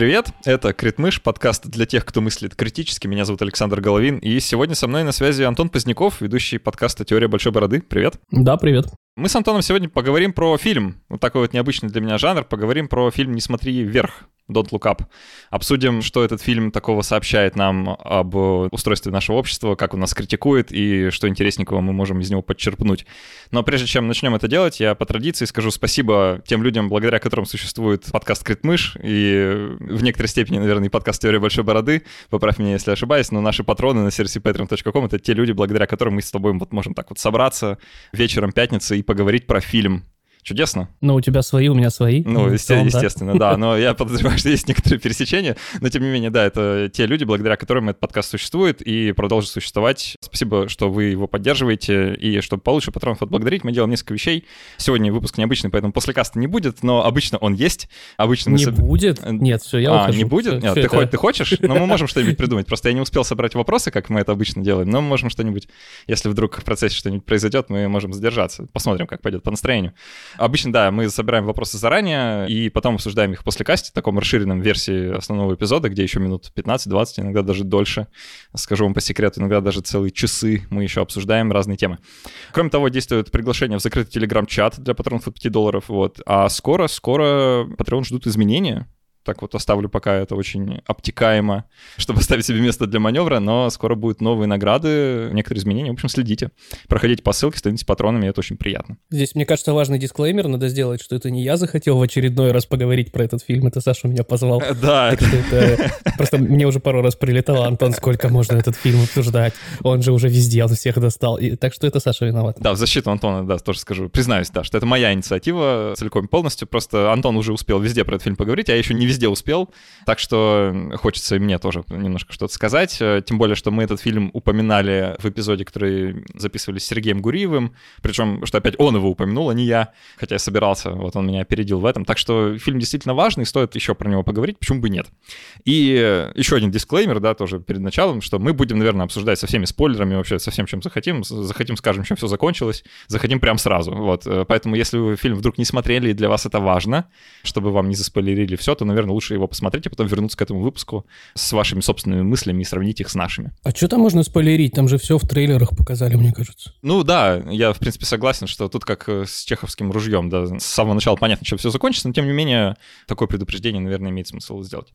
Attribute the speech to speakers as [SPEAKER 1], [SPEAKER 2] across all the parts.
[SPEAKER 1] привет! Это Критмыш, подкаст для тех, кто мыслит критически. Меня зовут Александр Головин, и сегодня со мной на связи Антон Поздняков, ведущий подкаста «Теория большой бороды». Привет!
[SPEAKER 2] Да, привет.
[SPEAKER 1] Мы с Антоном сегодня поговорим про фильм. Вот такой вот необычный для меня жанр. Поговорим про фильм «Не смотри вверх». Don't Look Up. Обсудим, что этот фильм такого сообщает нам об устройстве нашего общества, как он нас критикует и что интересненького мы можем из него подчерпнуть. Но прежде чем начнем это делать, я по традиции скажу спасибо тем людям, благодаря которым существует подкаст «Критмыш» и в некоторой степени, наверное, и подкаст «Теория большой бороды». Поправь меня, если ошибаюсь, но наши патроны на сервисе patreon.com — это те люди, благодаря которым мы с тобой вот можем так вот собраться вечером пятницы и поговорить про фильм, Чудесно.
[SPEAKER 2] Ну, у тебя свои, у меня свои.
[SPEAKER 1] Ну, ну есте- естественно, да. Но я подозреваю, что есть некоторые пересечения. Но, тем не менее, да, это те люди, благодаря которым этот подкаст существует и продолжит существовать. Спасибо, что вы его поддерживаете. И чтобы получше патронов отблагодарить, мы делаем несколько вещей. Сегодня выпуск необычный, поэтому после каста не будет, но обычно он есть. Обычно
[SPEAKER 2] не мы... будет? Нет, все, я
[SPEAKER 1] А,
[SPEAKER 2] ухожу.
[SPEAKER 1] не будет?
[SPEAKER 2] Все,
[SPEAKER 1] Нет,
[SPEAKER 2] все
[SPEAKER 1] ты,
[SPEAKER 2] это...
[SPEAKER 1] хоть, ты хочешь? Но мы можем что-нибудь придумать. Просто я не успел собрать вопросы, как мы это обычно делаем. Но мы можем что-нибудь, если вдруг в процессе что-нибудь произойдет, мы можем задержаться. Посмотрим, как пойдет по настроению. Обычно, да, мы собираем вопросы заранее и потом обсуждаем их после касти, в таком расширенном версии основного эпизода, где еще минут 15-20, иногда даже дольше. Скажу вам по секрету, иногда даже целые часы мы еще обсуждаем разные темы. Кроме того, действует приглашение в закрытый телеграм-чат для патронов от 5 долларов. Вот. А скоро, скоро Patreon ждут изменения так вот оставлю пока это очень обтекаемо, чтобы оставить себе место для маневра, но скоро будут новые награды, некоторые изменения. В общем, следите. Проходите по ссылке, становитесь патронами, это очень приятно.
[SPEAKER 2] Здесь, мне кажется, важный дисклеймер надо сделать, что это не я захотел в очередной раз поговорить про этот фильм, это Саша меня позвал.
[SPEAKER 1] Да.
[SPEAKER 2] Так что это... Просто мне уже пару раз прилетало, Антон, сколько можно этот фильм обсуждать? Он же уже везде, он всех достал. И... Так что это Саша виноват.
[SPEAKER 1] Да, в защиту Антона, да, тоже скажу. Признаюсь, да, что это моя инициатива целиком и полностью. Просто Антон уже успел везде про этот фильм поговорить, а я еще не везде успел, так что хочется и мне тоже немножко что-то сказать, э, тем более, что мы этот фильм упоминали в эпизоде, который записывали с Сергеем Гуриевым, причем, что опять он его упомянул, а не я, хотя я собирался, вот он меня опередил в этом, так что фильм действительно важный, стоит еще про него поговорить, почему бы нет. И еще один дисклеймер, да, тоже перед началом, что мы будем, наверное, обсуждать со всеми спойлерами, вообще со всем, чем захотим, захотим, скажем, чем все закончилось, захотим прям сразу, вот, э, поэтому если вы фильм вдруг не смотрели и для вас это важно, чтобы вам не заспойлерили все, то, наверное, лучше его посмотреть, а потом вернуться к этому выпуску с вашими собственными мыслями и сравнить их с нашими.
[SPEAKER 2] А что там можно спойлерить? Там же все в трейлерах показали, мне кажется.
[SPEAKER 1] Ну да, я в принципе согласен, что тут как э, с чеховским ружьем, да, с самого начала понятно, чем все закончится, но тем не менее такое предупреждение, наверное, имеет смысл сделать.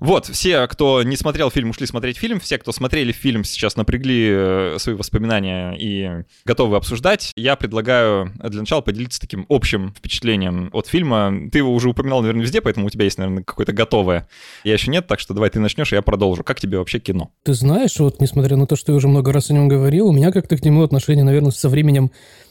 [SPEAKER 1] Вот, все, кто не смотрел фильм, ушли смотреть фильм. Все, кто смотрели фильм, сейчас напрягли э, свои воспоминания и готовы обсуждать. Я предлагаю для начала поделиться таким общим впечатлением от фильма. Ты его уже упоминал, наверное, везде, поэтому у тебя есть, наверное, какое-то готовое. Я еще нет, так что давай ты начнешь, и я продолжу. Как тебе вообще кино?
[SPEAKER 2] Ты знаешь, вот несмотря на то, что я уже много раз о нем говорил, у меня как-то к нему отношение, наверное, со временем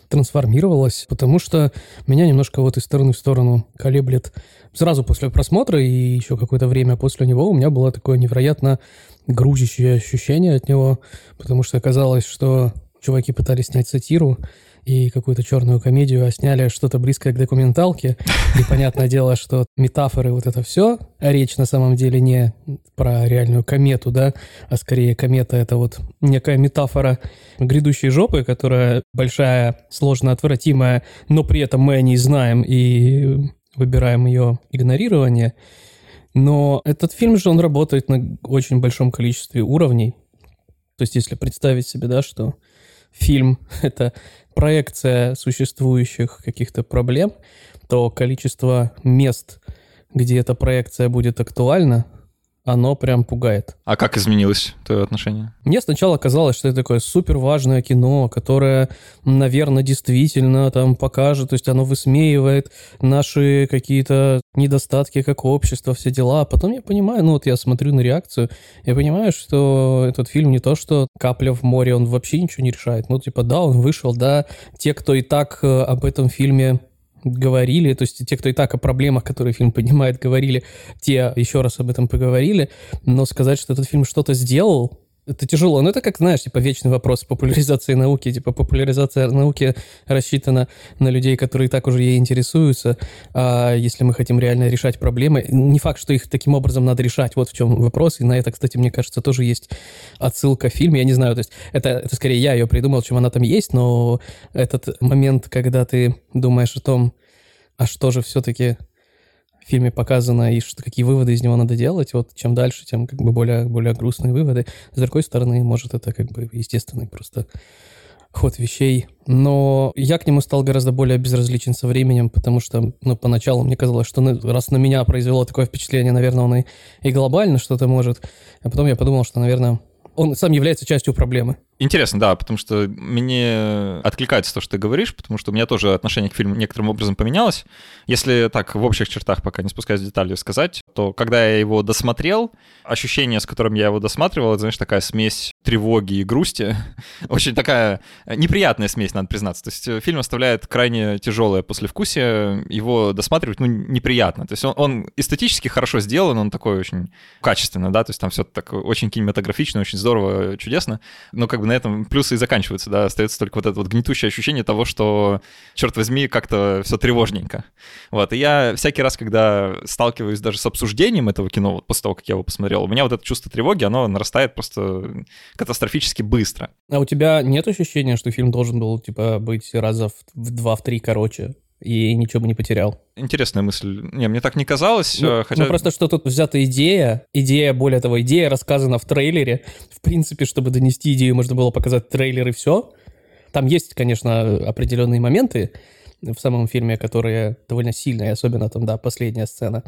[SPEAKER 2] трансформировалось, потому что меня немножко вот из стороны в сторону колеблет. Сразу после просмотра и еще какое-то время после него у меня было такое невероятно грузящее ощущение от него, потому что оказалось, что чуваки пытались снять сатиру, и какую-то черную комедию, а сняли что-то близкое к документалке. И понятное дело, что метафоры вот это все, а речь на самом деле не про реальную комету, да, а скорее комета — это вот некая метафора грядущей жопы, которая большая, сложно отвратимая, но при этом мы о ней знаем и выбираем ее игнорирование. Но этот фильм же, он работает на очень большом количестве уровней. То есть если представить себе, да, что фильм — это проекция существующих каких-то проблем, то количество мест, где эта проекция будет актуальна, оно прям пугает.
[SPEAKER 1] А как изменилось твое отношение?
[SPEAKER 2] Мне сначала казалось, что это такое супер важное кино, которое, наверное, действительно там покажет, то есть оно высмеивает наши какие-то недостатки как общество, все дела. А потом я понимаю, ну вот я смотрю на реакцию, я понимаю, что этот фильм не то, что капля в море, он вообще ничего не решает. Ну типа да, он вышел, да, те, кто и так э, об этом фильме говорили, то есть те, кто и так о проблемах, которые фильм поднимает, говорили, те еще раз об этом поговорили, но сказать, что этот фильм что-то сделал, это тяжело. Но это как, знаешь, типа вечный вопрос популяризации науки. Типа популяризация науки рассчитана на людей, которые так уже ей интересуются. А если мы хотим реально решать проблемы, не факт, что их таким образом надо решать. Вот в чем вопрос. И на это, кстати, мне кажется, тоже есть отсылка в фильме. Я не знаю, то есть это, это скорее я ее придумал, чем она там есть, но этот момент, когда ты думаешь о том, а что же все-таки в фильме показано и что, какие выводы из него надо делать. Вот чем дальше, тем как бы более, более грустные выводы. С другой стороны, может, это как бы естественный просто ход вещей. Но я к нему стал гораздо более безразличен со временем, потому что, ну, поначалу мне казалось, что ну, раз на меня произвело такое впечатление, наверное, он и, и глобально что-то может. А потом я подумал, что, наверное, он сам является частью проблемы.
[SPEAKER 1] Интересно, да, потому что мне откликается то, что ты говоришь, потому что у меня тоже отношение к фильму некоторым образом поменялось. Если так в общих чертах, пока не спускаясь в детали, сказать, то когда я его досмотрел, ощущение, с которым я его досматривал, это, знаешь, такая смесь тревоги и грусти. Очень такая неприятная смесь, надо признаться. То есть фильм оставляет крайне тяжелое послевкусие, его досматривать, ну, неприятно. То есть он, он эстетически хорошо сделан, он такой очень качественно, да, то есть там все так очень кинематографично, очень здорово, чудесно, но как бы на этом плюсы и заканчиваются, да, остается только вот это вот гнетущее ощущение того, что, черт возьми, как-то все тревожненько. Вот, и я всякий раз, когда сталкиваюсь даже с обсуждением этого кино, вот после того, как я его посмотрел, у меня вот это чувство тревоги, оно нарастает просто катастрофически быстро.
[SPEAKER 2] А у тебя нет ощущения, что фильм должен был, типа, быть раза в два, в три короче? И ничего бы не потерял.
[SPEAKER 1] Интересная мысль. Не, мне так не казалось. Ну,
[SPEAKER 2] э, хотя... ну просто что тут взята идея, идея, более того, идея рассказана в трейлере. В принципе, чтобы донести идею, можно было показать трейлер и все. Там есть, конечно, определенные моменты в самом фильме, которые довольно сильные, особенно там, да, последняя сцена.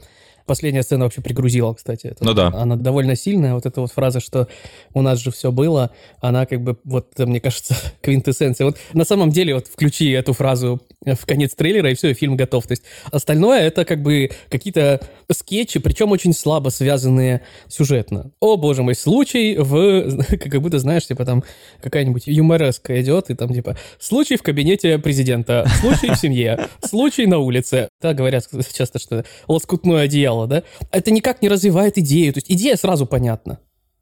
[SPEAKER 2] Последняя сцена вообще пригрузила, кстати. Это,
[SPEAKER 1] ну да.
[SPEAKER 2] Она довольно сильная. Вот эта вот фраза, что у нас же все было, она как бы, вот, мне кажется, квинтэссенция. Вот на самом деле, вот включи эту фразу в конец трейлера, и все, и фильм готов. То есть остальное это как бы какие-то скетчи, причем очень слабо связанные сюжетно. О, боже мой, случай в... Как будто, знаешь, типа там какая-нибудь юмореска идет, и там типа случай в кабинете президента, случай в семье, случай на улице. Так говорят часто, что лоскутное одеяло сериала, да, это никак не развивает идею. То есть идея сразу понятна.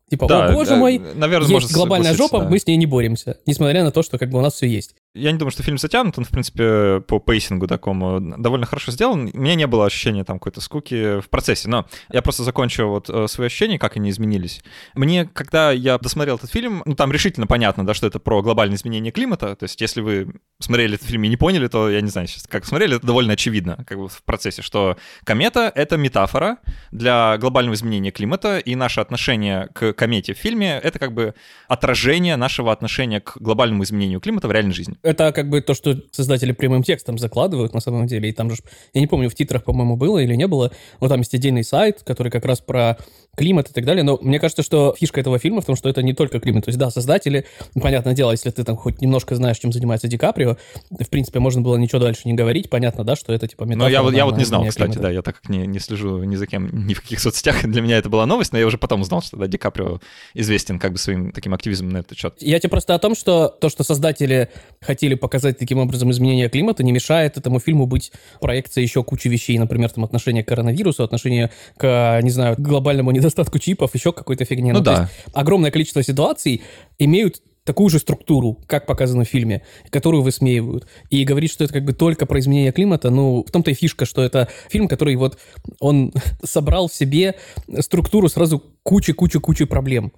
[SPEAKER 2] Типа, да, о боже да, мой, наверное, есть глобальная жопа, да. мы с ней не боремся, несмотря на то, что как бы у нас все есть.
[SPEAKER 1] Я не думаю, что фильм затянут, он, в принципе, по pacing'у такому довольно хорошо сделан. У меня не было ощущения там какой-то скуки в процессе, но я просто закончу вот э, свои ощущения, как они изменились. Мне, когда я досмотрел этот фильм, ну, там решительно понятно, да, что это про глобальное изменение климата, то есть если вы смотрели этот фильм и не поняли, то я не знаю сейчас, как смотрели, это довольно очевидно, как бы в процессе, что комета — это метафора для глобального изменения климата, и наше отношение к комете в фильме — это как бы отражение нашего отношения к глобальному изменению климата в реальной жизни
[SPEAKER 2] это как бы то, что создатели прямым текстом закладывают на самом деле. И там же, я не помню, в титрах, по-моему, было или не было, но там есть отдельный сайт, который как раз про климат и так далее. Но мне кажется, что фишка этого фильма в том, что это не только климат. То есть, да, создатели, понятное дело, если ты там хоть немножко знаешь, чем занимается Ди Каприо, в принципе, можно было ничего дальше не говорить. Понятно, да, что это типа
[SPEAKER 1] метафора. Но я, вот, я вот не знал, кстати, климата. да, я так как не, не слежу ни за кем, ни в каких соцсетях, для меня это была новость, но я уже потом узнал, что да, Ди Каприо известен как бы своим таким активизмом на этот счет.
[SPEAKER 2] Я тебе просто о том, что то, что создатели хотели показать таким образом изменение климата, не мешает этому фильму быть проекцией еще кучи вещей, например, там отношение к коронавирусу, отношение к, не знаю, глобальному недостатку чипов, еще какой-то фигне.
[SPEAKER 1] Ну, ну да.
[SPEAKER 2] огромное количество ситуаций имеют такую же структуру, как показано в фильме, которую высмеивают. И говорит, что это как бы только про изменение климата, ну, в том-то и фишка, что это фильм, который вот, он собрал в себе структуру сразу кучи-кучи-кучи проблем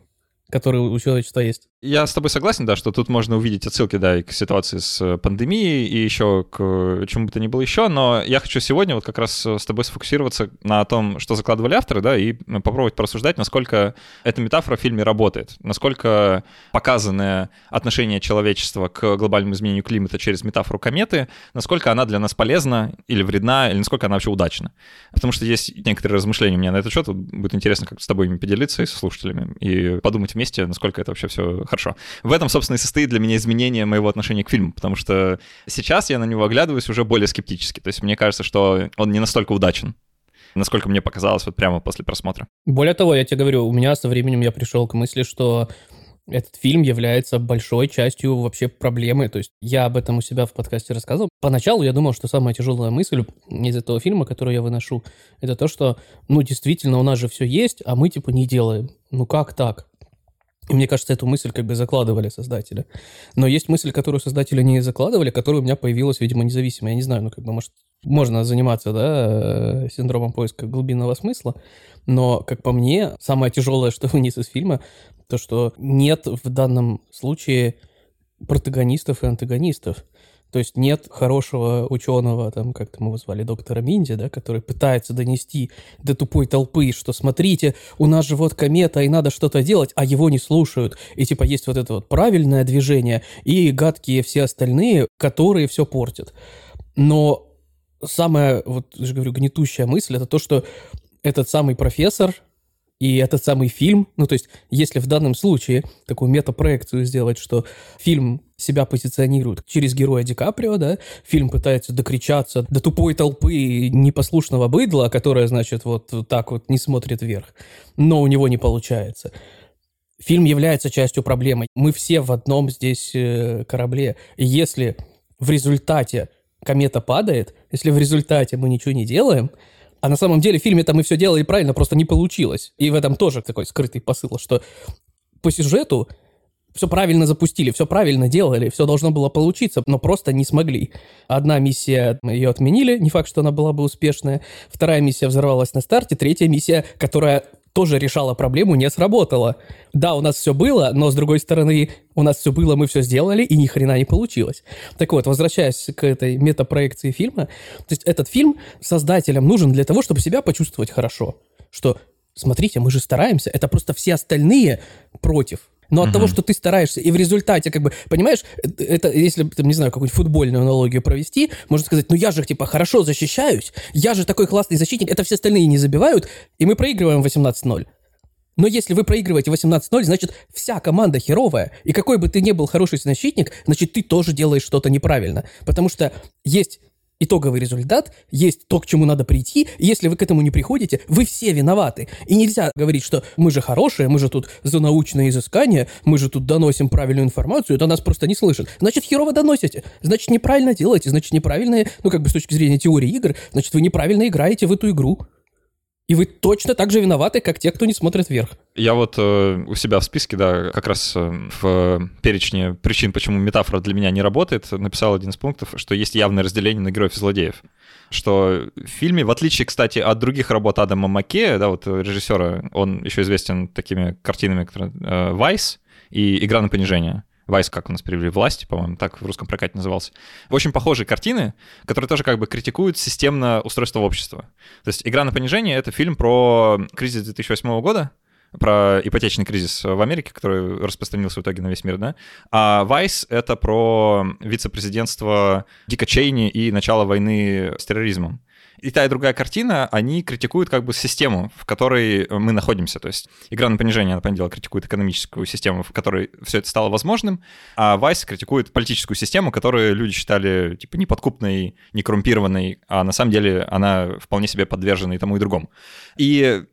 [SPEAKER 2] которые у человечества есть.
[SPEAKER 1] Я с тобой согласен, да, что тут можно увидеть отсылки, да, и к ситуации с э, пандемией, и еще к чему бы то ни было еще, но я хочу сегодня вот как раз с тобой сфокусироваться на том, что закладывали авторы, да, и попробовать порассуждать, насколько эта метафора в фильме работает, насколько показанное отношение человечества к глобальному изменению климата через метафору кометы, насколько она для нас полезна или вредна, или насколько она вообще удачна. Потому что есть некоторые размышления у меня на этот счет, вот будет интересно как с тобой поделиться и со слушателями, и подумать вместе, насколько это вообще все хорошо. В этом, собственно, и состоит для меня изменение моего отношения к фильму, потому что сейчас я на него оглядываюсь уже более скептически. То есть мне кажется, что он не настолько удачен, насколько мне показалось вот прямо после просмотра.
[SPEAKER 2] Более того, я тебе говорю, у меня со временем я пришел к мысли, что этот фильм является большой частью вообще проблемы. То есть я об этом у себя в подкасте рассказывал. Поначалу я думал, что самая тяжелая мысль из этого фильма, которую я выношу, это то, что, ну, действительно, у нас же все есть, а мы, типа, не делаем. Ну, как так? И мне кажется, эту мысль как бы закладывали создатели. Но есть мысль, которую создатели не закладывали, которая у меня появилась, видимо, независимо. Я не знаю, ну как бы, может, можно заниматься, да, э, синдромом поиска глубинного смысла, но, как по мне, самое тяжелое, что вниз из фильма, то, что нет в данном случае протагонистов и антагонистов. То есть нет хорошего ученого, там, как-то мы его звали, доктора Минди, да, который пытается донести до тупой толпы, что смотрите, у нас же вот комета, и надо что-то делать, а его не слушают. И типа есть вот это вот правильное движение и гадкие все остальные, которые все портят. Но самая, вот я же говорю, гнетущая мысль, это то, что этот самый профессор, и этот самый фильм, ну то есть если в данном случае такую метапроекцию сделать, что фильм себя позиционирует через героя Ди Каприо, да, фильм пытается докричаться до тупой толпы непослушного быдла, которая, значит, вот так вот не смотрит вверх, но у него не получается. Фильм является частью проблемы. Мы все в одном здесь э, корабле. И если в результате комета падает, если в результате мы ничего не делаем, а на самом деле в фильме-то мы все делали правильно, просто не получилось. И в этом тоже такой скрытый посыл, что по сюжету все правильно запустили, все правильно делали, все должно было получиться, но просто не смогли. Одна миссия, ее отменили, не факт, что она была бы успешная. Вторая миссия взорвалась на старте, третья миссия, которая тоже решала проблему, не сработала. Да, у нас все было, но с другой стороны, у нас все было, мы все сделали, и ни хрена не получилось. Так вот, возвращаясь к этой метапроекции фильма, то есть этот фильм создателям нужен для того, чтобы себя почувствовать хорошо. Что, смотрите, мы же стараемся, это просто все остальные против. Но от угу. того, что ты стараешься, и в результате, как бы, понимаешь, это, если, там, не знаю, какую-нибудь футбольную аналогию провести, можно сказать, ну я же, типа, хорошо защищаюсь, я же такой классный защитник, это все остальные не забивают, и мы проигрываем 18-0. Но если вы проигрываете 18-0, значит, вся команда херовая. И какой бы ты ни был хороший защитник, значит, ты тоже делаешь что-то неправильно. Потому что есть итоговый результат, есть то, к чему надо прийти. Если вы к этому не приходите, вы все виноваты. И нельзя говорить, что мы же хорошие, мы же тут за научное изыскание, мы же тут доносим правильную информацию, это нас просто не слышат. Значит, херово доносите, значит, неправильно делаете, значит, неправильные, ну, как бы с точки зрения теории игр, значит, вы неправильно играете в эту игру. И вы точно так же виноваты, как те, кто не смотрит вверх.
[SPEAKER 1] Я вот э, у себя в списке, да, как раз э, в перечне причин, почему метафора для меня не работает, написал один из пунктов, что есть явное разделение на героев и злодеев. Что в фильме, в отличие, кстати, от других работ Адама Маккея, да, вот режиссера, он еще известен такими картинами, которые э, и «Игра на понижение». Вайс, как у нас перевели, власти, по-моему, так в русском прокате назывался. Очень похожие картины, которые тоже как бы критикуют системное устройство общества. То есть «Игра на понижение» — это фильм про кризис 2008 года, про ипотечный кризис в Америке, который распространился в итоге на весь мир, да. А Вайс — это про вице-президентство Дика Чейни и начало войны с терроризмом и та, и другая картина, они критикуют как бы систему, в которой мы находимся. То есть игра на понижение, она, понятное дело, критикует экономическую систему, в которой все это стало возможным, а Вайс критикует политическую систему, которую люди считали, типа, неподкупной, некоррумпированной, а на самом деле она вполне себе подвержена и тому, и другому. И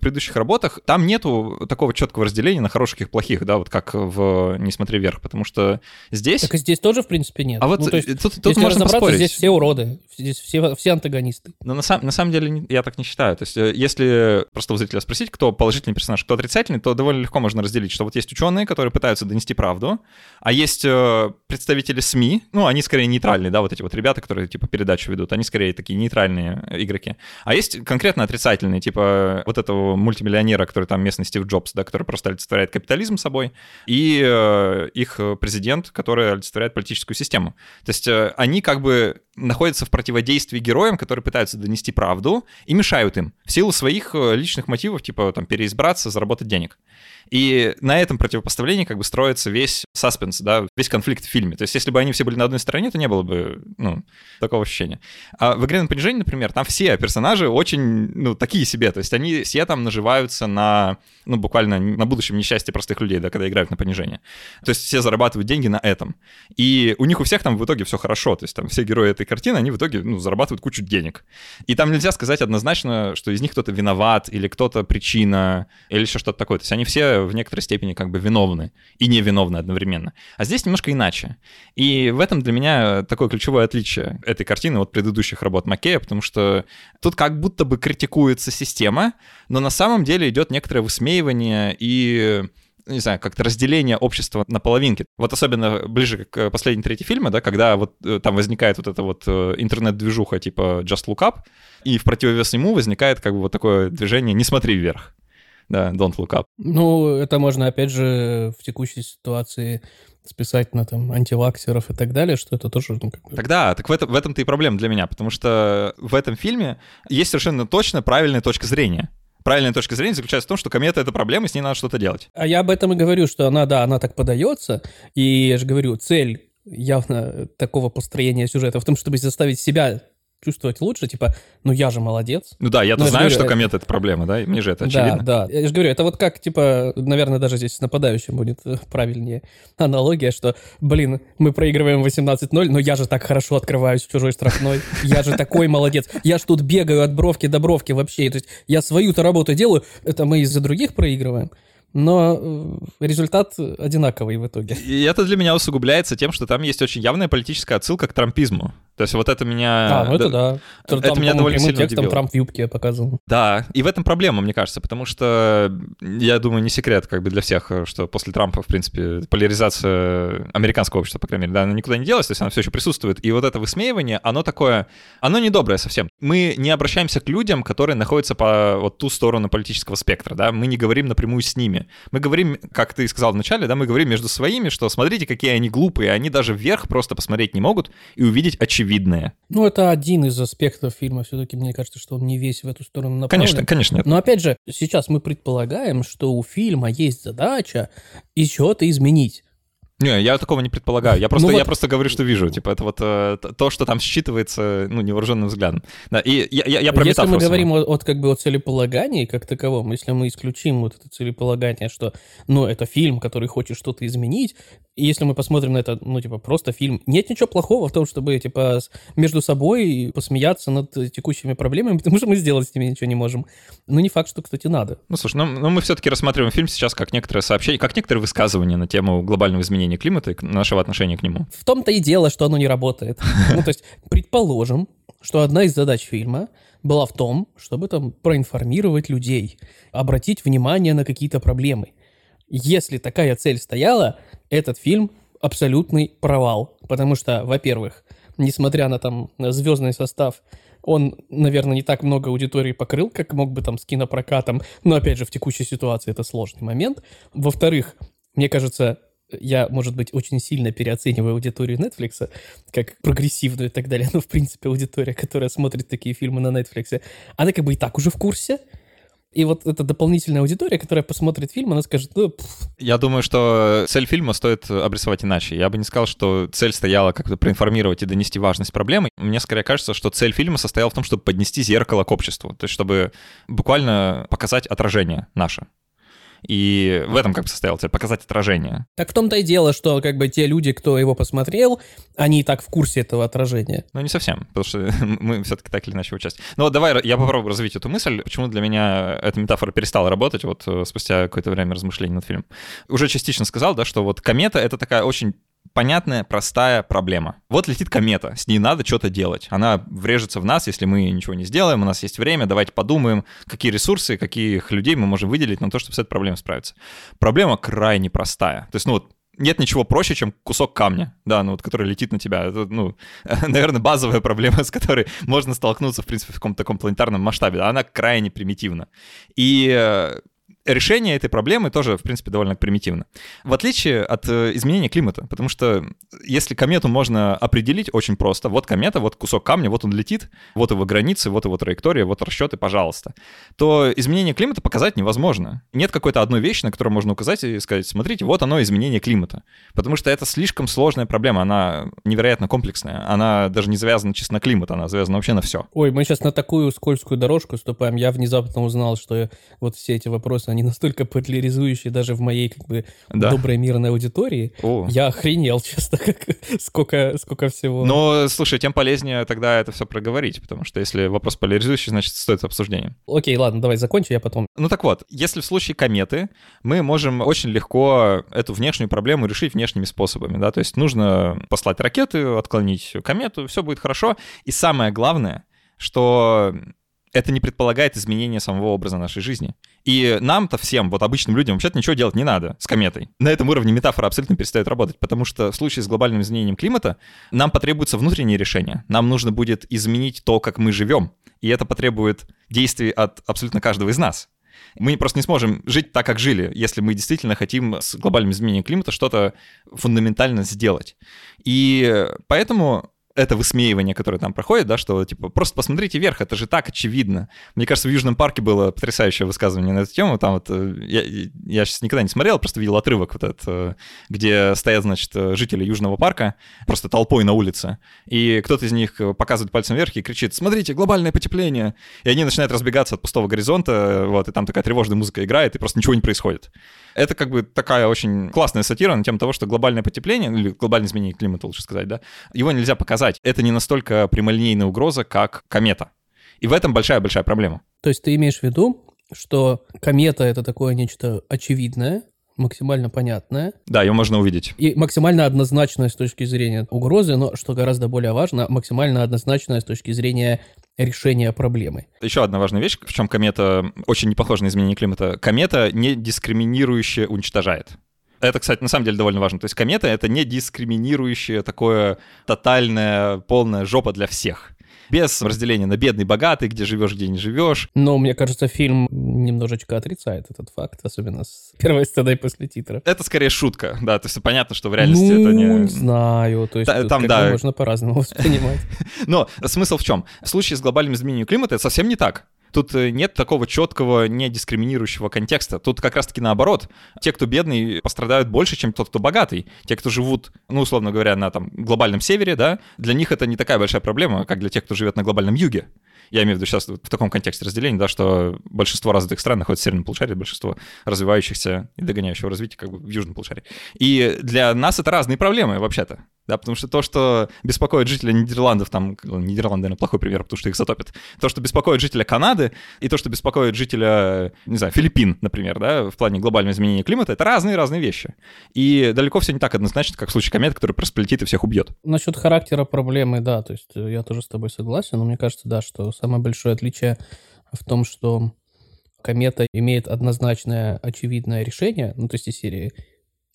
[SPEAKER 1] в предыдущих работах, там нету такого четкого разделения на хороших и плохих, да, вот как в «Не смотри вверх», потому что здесь...
[SPEAKER 2] Так и здесь тоже, в принципе, нет.
[SPEAKER 1] А вот
[SPEAKER 2] ну,
[SPEAKER 1] то есть, тут, тут можно поспорить.
[SPEAKER 2] здесь все уроды, здесь все, все антагонисты.
[SPEAKER 1] Но на, сам, на самом деле я так не считаю. То есть э, если просто у зрителя спросить, кто положительный персонаж, кто отрицательный, то довольно легко можно разделить, что вот есть ученые, которые пытаются донести правду, а есть э, представители СМИ, ну, они скорее нейтральные, да, вот эти вот ребята, которые типа передачу ведут, они скорее такие нейтральные игроки. А есть конкретно отрицательные, типа вот этого мультимиллионера, который там местный Стив Джобс, да, который просто олицетворяет капитализм собой, и э, их президент, который олицетворяет политическую систему. То есть э, они как бы находятся в противодействии героям, которые пытаются донести правду и мешают им в силу своих э, личных мотивов, типа там переизбраться, заработать денег. И на этом противопоставлении как бы строится весь саспенс, да, весь конфликт в фильме. То есть если бы они все были на одной стороне, то не было бы, ну, такого ощущения. А в «Игре на понижение», например, там все персонажи очень, ну, такие себе. То есть они все там наживаются на, ну, буквально на будущем несчастье простых людей, да, когда играют на понижение. То есть все зарабатывают деньги на этом. И у них у всех там в итоге все хорошо. То есть там все герои этой картины, они в итоге, ну, зарабатывают кучу денег. И там нельзя сказать однозначно, что из них кто-то виноват, или кто-то причина, или еще что-то такое. То есть они все в некоторой степени как бы виновны и невиновны одновременно. А здесь немножко иначе. И в этом для меня такое ключевое отличие этой картины от предыдущих работ Маккея, потому что тут как будто бы критикуется система, но на самом деле идет некоторое высмеивание и не знаю, как-то разделение общества на половинки. Вот особенно ближе к последней трети фильма, да, когда вот э, там возникает вот эта вот э, интернет-движуха типа Just Look Up, и в противовес ему возникает как бы вот такое движение «не смотри вверх». Да, don't look up.
[SPEAKER 2] Ну, это можно, опять же, в текущей ситуации списать на там антиваксеров и так далее, что это тоже... Ну, как бы...
[SPEAKER 1] Тогда, так в, этом, в этом-то и проблема для меня, потому что в этом фильме есть совершенно точно правильная точка зрения. Правильная точка зрения заключается в том, что комета — это проблема, с ней надо что-то делать.
[SPEAKER 2] А я об этом и говорю, что она, да, она так подается, и я же говорю, цель явно такого построения сюжета в том, чтобы заставить себя чувствовать лучше, типа, ну я же молодец.
[SPEAKER 1] Ну да, я-то
[SPEAKER 2] Ну, я
[SPEAKER 1] знаю,
[SPEAKER 2] говорю,
[SPEAKER 1] что
[SPEAKER 2] это-
[SPEAKER 1] комета — это проблема, да? И Мне же это очевидно.
[SPEAKER 2] Да, да. Я же говорю, это вот как, типа, наверное, даже здесь с нападающим будет э, правильнее аналогия, что, блин, мы проигрываем 18-0, но я же так хорошо открываюсь в чужой штрафной. Я же такой молодец. Я ж тут бегаю от бровки до бровки вообще. То есть я свою-то работу делаю, это мы из-за других проигрываем. Но э, результат одинаковый в итоге.
[SPEAKER 1] И это для меня усугубляется тем, что там есть очень явная политическая отсылка к трампизму. То есть вот это меня...
[SPEAKER 2] А, ну это да.
[SPEAKER 1] это
[SPEAKER 2] Там,
[SPEAKER 1] меня довольно сильно
[SPEAKER 2] текстом
[SPEAKER 1] удивило.
[SPEAKER 2] Трамп в юбке показан.
[SPEAKER 1] Да, и в этом проблема, мне кажется, потому что, я думаю, не секрет как бы для всех, что после Трампа, в принципе, поляризация американского общества, по крайней мере, да, она никуда не делась, то есть она все еще присутствует. И вот это высмеивание, оно такое, оно недоброе совсем. Мы не обращаемся к людям, которые находятся по вот ту сторону политического спектра, да, мы не говорим напрямую с ними. Мы говорим, как ты сказал вначале, да, мы говорим между своими, что смотрите, какие они глупые, они даже вверх просто посмотреть не могут и увидеть очевидное.
[SPEAKER 2] Ну, это один из аспектов фильма. Все-таки мне кажется, что он не весь в эту сторону направлен.
[SPEAKER 1] Конечно, конечно.
[SPEAKER 2] Но опять же, сейчас мы предполагаем, что у фильма есть задача еще-то изменить.
[SPEAKER 1] Не, я такого не предполагаю. Я просто,
[SPEAKER 2] Ну вот-
[SPEAKER 1] я просто говорю, что вижу. Типа, это вот э, то, что там считывается, ну, невооруженным взглядом. Да, и я, я, я про
[SPEAKER 2] если мы говорим о, от как бы о целеполагании как таковом, если мы исключим вот это целеполагание, что, ну, это фильм, который хочет что-то изменить, и если мы посмотрим на это, ну, типа, просто фильм, нет ничего плохого в том, чтобы, типа, между собой посмеяться над текущими проблемами, потому что мы сделать с ними ничего не можем. Ну, не факт, что, кстати, надо.
[SPEAKER 1] Ну, слушай, ну, ну, мы все-таки рассматриваем фильм сейчас как некоторое сообщение, как некоторые высказывания на тему глобального изменения климата и нашего отношения к нему.
[SPEAKER 2] В том-то и дело, что оно не работает. Ну, то есть, предположим, что одна из задач фильма была в том, чтобы там проинформировать людей, обратить внимание на какие-то проблемы. Если такая цель стояла, этот фильм абсолютный провал. Потому что, во-первых, несмотря на там звездный состав, он, наверное, не так много аудитории покрыл, как мог бы там с кинопрокатом. Но, опять же, в текущей ситуации это сложный момент. Во-вторых, мне кажется, я, может быть, очень сильно переоцениваю аудиторию Netflix, как прогрессивную и так далее. Но, в принципе, аудитория, которая смотрит такие фильмы на Netflix, она как бы и так уже в курсе. И вот эта дополнительная аудитория, которая посмотрит фильм, она скажет, ну, пф,
[SPEAKER 1] Я думаю, что цель фильма стоит обрисовать иначе. Я бы не сказал, что цель стояла как-то проинформировать и донести важность проблемы. Мне скорее кажется, что цель фильма состояла в том, чтобы поднести зеркало к обществу. То есть, чтобы буквально показать отражение наше. И в этом как бы состояла цель, показать отражение.
[SPEAKER 2] так в том-то и дело, что как бы те люди, кто его посмотрел, они и так в курсе этого отражения.
[SPEAKER 1] Но не совсем, потому что мы все-таки так или иначе участь. Ну вот давай я попробую развить эту мысль, почему для меня эта метафора перестала работать вот э, спустя какое-то время размышлений над фильмом. Уже частично сказал, да, что вот комета — это такая очень понятная, простая проблема. Вот летит комета, с ней надо что-то делать. Она врежется в нас, если мы ничего не сделаем, у нас есть время, давайте подумаем, какие ресурсы, каких людей мы можем выделить на то, чтобы с этой проблемой справиться. Проблема крайне простая. То есть, ну вот, нет ничего проще, чем кусок камня, да, ну вот, который летит на тебя. Это, ну, наверное, базовая проблема, с которой можно столкнуться, в принципе, в каком-то таком планетарном масштабе. Она крайне примитивна. И э, решение этой проблемы тоже, в принципе, довольно примитивно. В отличие от э, изменения климата, потому что если комету можно определить очень просто, вот комета, вот кусок камня, вот он летит, вот его границы, вот его траектория, вот расчеты, пожалуйста, то изменение климата показать невозможно. Нет какой-то одной вещи, на которую можно указать и сказать, смотрите, вот оно изменение климата. Потому что это слишком сложная проблема, она невероятно комплексная, она даже не завязана чисто на климат, она завязана вообще на все.
[SPEAKER 2] Ой, мы сейчас на такую скользкую дорожку ступаем. Я внезапно узнал, что вот все эти вопросы, они настолько поляризующие даже в моей как бы
[SPEAKER 1] Да.
[SPEAKER 2] доброй мирной аудитории.
[SPEAKER 1] О.
[SPEAKER 2] Я охренел, честно, как, сколько, сколько всего.
[SPEAKER 1] Но, слушай, тем полезнее тогда это все проговорить, потому что если вопрос поляризующий, значит, стоит обсуждения.
[SPEAKER 2] Окей, ладно, давай закончу, я потом.
[SPEAKER 1] Ну так вот, если в случае кометы, мы можем очень легко эту внешнюю проблему решить внешними способами, да, то есть нужно послать ракеты, отклонить комету, все будет хорошо. И самое главное, что это не предполагает изменения самого образа нашей жизни. И нам-то всем, вот обычным людям, вообще-то ничего делать не надо с кометой. На этом уровне метафора абсолютно перестает работать, потому что в случае с глобальным изменением климата нам потребуется внутреннее решение. Нам нужно будет изменить то, как мы живем. И это потребует действий от абсолютно каждого из нас. Мы просто не сможем жить так, как жили, если мы действительно хотим с глобальным изменением климата что-то фундаментально сделать. И поэтому это высмеивание, которое там проходит, да, что типа просто посмотрите вверх, это же так очевидно. Мне кажется, в Южном парке было потрясающее высказывание на эту тему. Там вот э, я, я сейчас никогда не смотрел, просто видел отрывок вот этот, э, где стоят, значит, жители Южного парка просто толпой на улице, и кто-то из них показывает пальцем вверх и кричит: "Смотрите, глобальное потепление!" И они начинают разбегаться от пустого горизонта, вот, и там такая тревожная музыка играет, и просто ничего не происходит. Это как бы такая очень классная сатира на тему того, что глобальное потепление, или глобальное изменение климата, лучше сказать, да, его нельзя показать. Это не настолько прямолинейная угроза, как комета. И в этом большая-большая проблема.
[SPEAKER 2] То есть ты имеешь в виду, что комета — это такое нечто очевидное, максимально понятное.
[SPEAKER 1] Да, ее можно увидеть.
[SPEAKER 2] И максимально однозначное с точки зрения угрозы, но, что гораздо более важно, максимально однозначное с точки зрения решения проблемы.
[SPEAKER 1] Еще одна важная вещь, в чем комета очень не похожа на изменение климата. Комета не дискриминирующе уничтожает. Это, кстати, на самом деле довольно важно. То есть комета — это не дискриминирующее такое тотальное, полная жопа для всех без разделения на бедный, богатый, где живешь, где не живешь.
[SPEAKER 2] Но мне кажется, фильм немножечко отрицает этот факт, особенно с первой сценой после титра.
[SPEAKER 1] Это скорее шутка, да, то есть понятно, что в реальности
[SPEAKER 2] ну,
[SPEAKER 1] это не...
[SPEAKER 2] не знаю, то есть Та, там, да. можно по-разному воспринимать.
[SPEAKER 1] Но смысл в чем? В случае с глобальным изменением климата это совсем не так. Тут э, нет такого четкого, не дискриминирующего контекста. Тут как раз-таки наоборот. Те, кто бедный, пострадают больше, чем тот, кто богатый. Те, кто живут, ну, условно говоря, на там глобальном севере, да, для них это не такая большая проблема, как для тех, кто живет на глобальном юге. Я имею в виду сейчас в таком контексте разделения, да, что большинство развитых стран находится в северном полушарии, большинство развивающихся и догоняющего развития как бы в южном полушарии. И для нас это разные проблемы вообще-то да, потому что то, что беспокоит жителя Нидерландов, там, Нидерланды, наверное, плохой пример, потому что их затопят, то, что беспокоит жителя Канады, и то, что беспокоит жителя, не знаю, Филиппин, например, да, в плане глобального изменения климата, это разные-разные вещи. И далеко все не так однозначно, как в случае кометы, который просто полетит и всех убьет.
[SPEAKER 2] Насчет характера проблемы, да, то есть э, я тоже с тобой согласен, но мне кажется, да, что самое большое отличие в том, что комета имеет однозначное, очевидное решение, ну, то есть из серии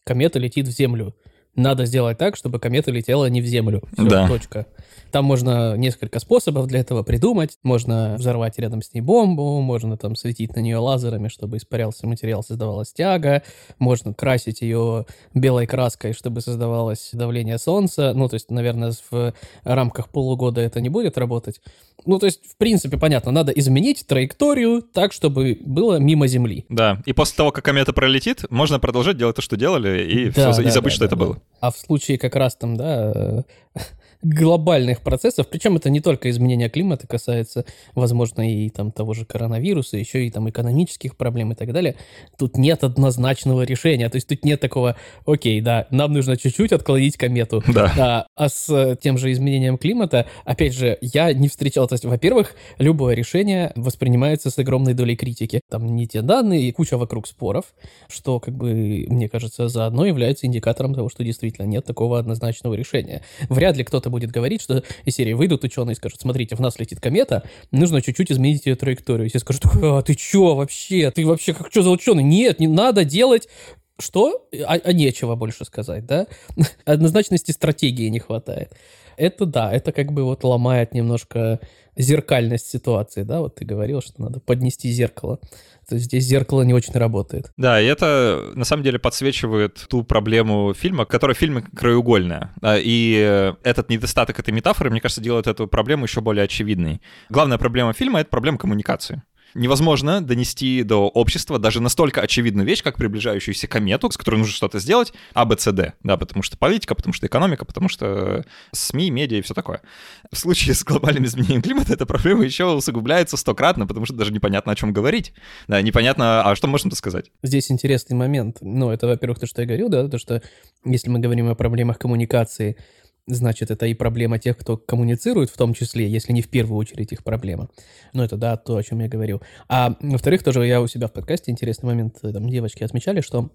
[SPEAKER 2] комета летит в Землю, надо сделать так, чтобы комета летела не в Землю. Все, да. точка. Там можно несколько способов для этого придумать. Можно взорвать рядом с ней бомбу, можно там светить на нее лазерами, чтобы испарялся материал, создавалась тяга. Можно красить ее белой краской, чтобы создавалось давление Солнца. Ну, то есть, наверное, в рамках полугода это не будет работать. Ну, то есть, в принципе, понятно, надо изменить траекторию так, чтобы было мимо Земли.
[SPEAKER 1] Да, и после того, как комета пролетит, можно продолжать делать то, что делали, и, да, все, да, и забыть, да, что да, это да. было.
[SPEAKER 2] А в случае как раз там, да, глобальных процессов, причем это не только изменение климата касается, возможно, и там того же коронавируса, еще и там экономических проблем и так далее, тут нет однозначного решения, то есть тут нет такого, окей, да, нам нужно чуть-чуть отклонить комету,
[SPEAKER 1] да.
[SPEAKER 2] а, а с тем же изменением климата, опять же, я не встречал, то есть, во-первых, любое решение воспринимается с огромной долей критики, там не те данные и куча вокруг споров, что, как бы, мне кажется, заодно является индикатором того, что действительно нет такого однозначного решения. Вряд ли кто-то будет говорить, что из серии выйдут ученые и скажут, смотрите, в нас летит комета, нужно чуть-чуть изменить ее траекторию. Все скажут, а ты чё вообще? Ты вообще как что за ученый? Нет, не надо делать что? А, а нечего больше сказать, да? Однозначности стратегии не хватает. Это да, это как бы вот ломает немножко зеркальность ситуации, да, вот ты говорил, что надо поднести зеркало. То есть здесь зеркало не очень работает.
[SPEAKER 1] Да, и это на самом деле подсвечивает ту проблему фильма, которая в фильме краеугольная. И этот недостаток этой метафоры, мне кажется, делает эту проблему еще более очевидной. Главная проблема фильма — это проблема коммуникации невозможно донести до общества даже настолько очевидную вещь, как приближающуюся комету, с которой нужно что-то сделать, А, Б, С, Д, да, потому что политика, потому что экономика, потому что СМИ, медиа и все такое. В случае с глобальным изменением климата эта проблема еще усугубляется стократно, потому что даже непонятно, о чем говорить. Да, непонятно, а что можно-то сказать?
[SPEAKER 2] Здесь интересный момент. Ну, это, во-первых, то, что я говорил, да, то, что если мы говорим о проблемах коммуникации, значит, это и проблема тех, кто коммуницирует, в том числе, если не в первую очередь их проблема. Ну, это, да, то, о чем я говорил. А, во-вторых, тоже я у себя в подкасте интересный момент, э, там, девочки отмечали, что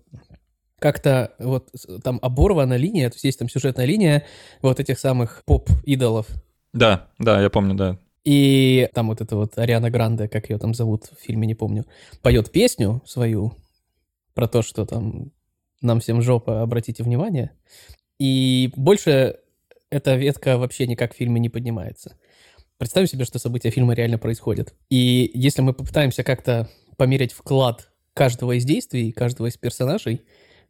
[SPEAKER 2] как-то вот там оборвана линия, то есть есть там сюжетная линия вот этих самых поп-идолов.
[SPEAKER 1] Да, да, я помню, да.
[SPEAKER 2] И там вот эта вот Ариана Гранде, как ее там зовут в фильме, не помню, поет песню свою про то, что там нам всем жопа, обратите внимание. И больше эта ветка вообще никак в фильме не поднимается. Представим себе, что события фильма реально происходят. И если мы попытаемся как-то померить вклад каждого из действий, каждого из персонажей,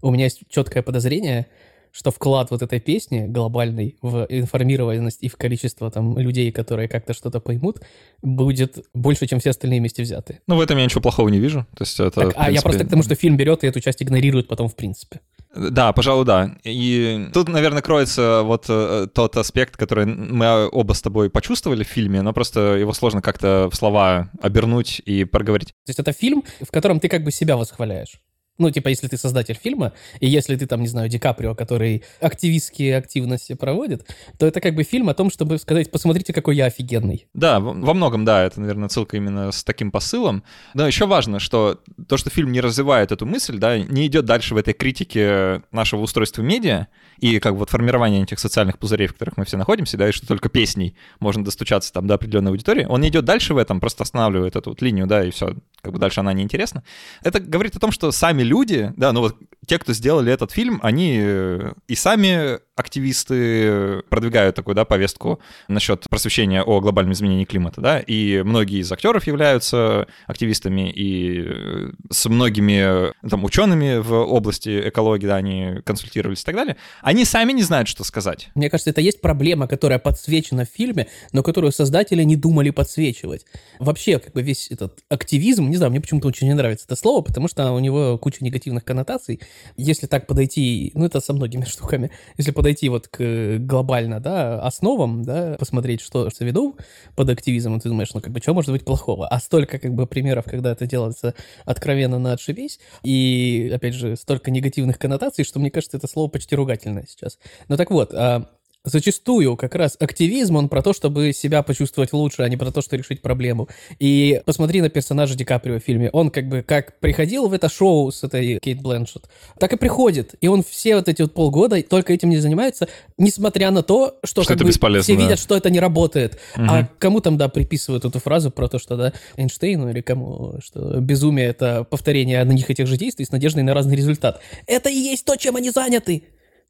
[SPEAKER 2] у меня есть четкое подозрение, что вклад вот этой песни глобальный в информированность и в количество там людей, которые как-то что-то поймут, будет больше, чем все остальные вместе взяты.
[SPEAKER 1] Ну, в этом я ничего плохого не вижу. То есть это,
[SPEAKER 2] так, принципе... А я просто к тому, что фильм берет и эту часть игнорирует потом в принципе.
[SPEAKER 1] Да, пожалуй, да. И тут, наверное, кроется вот э, тот аспект, который мы оба с тобой почувствовали в фильме, но просто его сложно как-то в слова обернуть и проговорить. То
[SPEAKER 2] есть это фильм, в котором ты как бы себя восхваляешь. Ну, типа, если ты создатель фильма, и если ты там, не знаю, Ди Каприо, который активистские активности проводит, то это как бы фильм о том, чтобы сказать, посмотрите, какой я офигенный.
[SPEAKER 1] Да, во многом, да, это, наверное, ссылка именно с таким посылом. Но еще важно, что то, что фильм не развивает эту мысль, да, не идет дальше в этой критике нашего устройства медиа и как бы вот формирования этих социальных пузырей, в которых мы все находимся, да, и что только песней можно достучаться там до определенной аудитории, он не идет дальше в этом, просто останавливает эту вот линию, да, и все, как бы дальше она неинтересна. Это говорит о том, что сами люди, да, ну вот те, кто сделали этот фильм, они э, и сами активисты продвигают такую, да, повестку насчет просвещения о глобальном изменении климата, да, и многие из актеров являются активистами, и э, с многими там учеными в области экологии, да, они консультировались и так далее, они сами не знают, что сказать.
[SPEAKER 2] Мне кажется, это есть проблема, которая подсвечена в фильме, но которую создатели не думали подсвечивать. Вообще, как бы весь этот активизм, не знаю, мне почему-то очень не нравится это слово, потому что у него куча негативных коннотаций. Если так подойти, ну это со многими штуками, если подойти вот к глобально, да, основам, да, посмотреть, что за виду под активизмом, ты думаешь, ну как бы, что может быть плохого? А столько как бы примеров, когда это делается откровенно на отшибись, и, опять же, столько негативных коннотаций, что мне кажется, это слово почти ругательное сейчас. Ну так вот, а Зачастую как раз активизм, он про то, чтобы себя почувствовать лучше, а не про то, что решить проблему. И посмотри на персонажа Ди Каприо в фильме. Он как бы как приходил в это шоу с этой Кейт Блэншет, так и приходит. И он все вот эти вот полгода только этим не занимается, несмотря на то, что, что как бы все да. видят, что это не работает. Угу. А кому там, да, приписывают эту фразу про то, что, да, Эйнштейну или кому, что безумие — это повторение одних и тех же действий с надеждой на разный результат. Это и есть то, чем они заняты.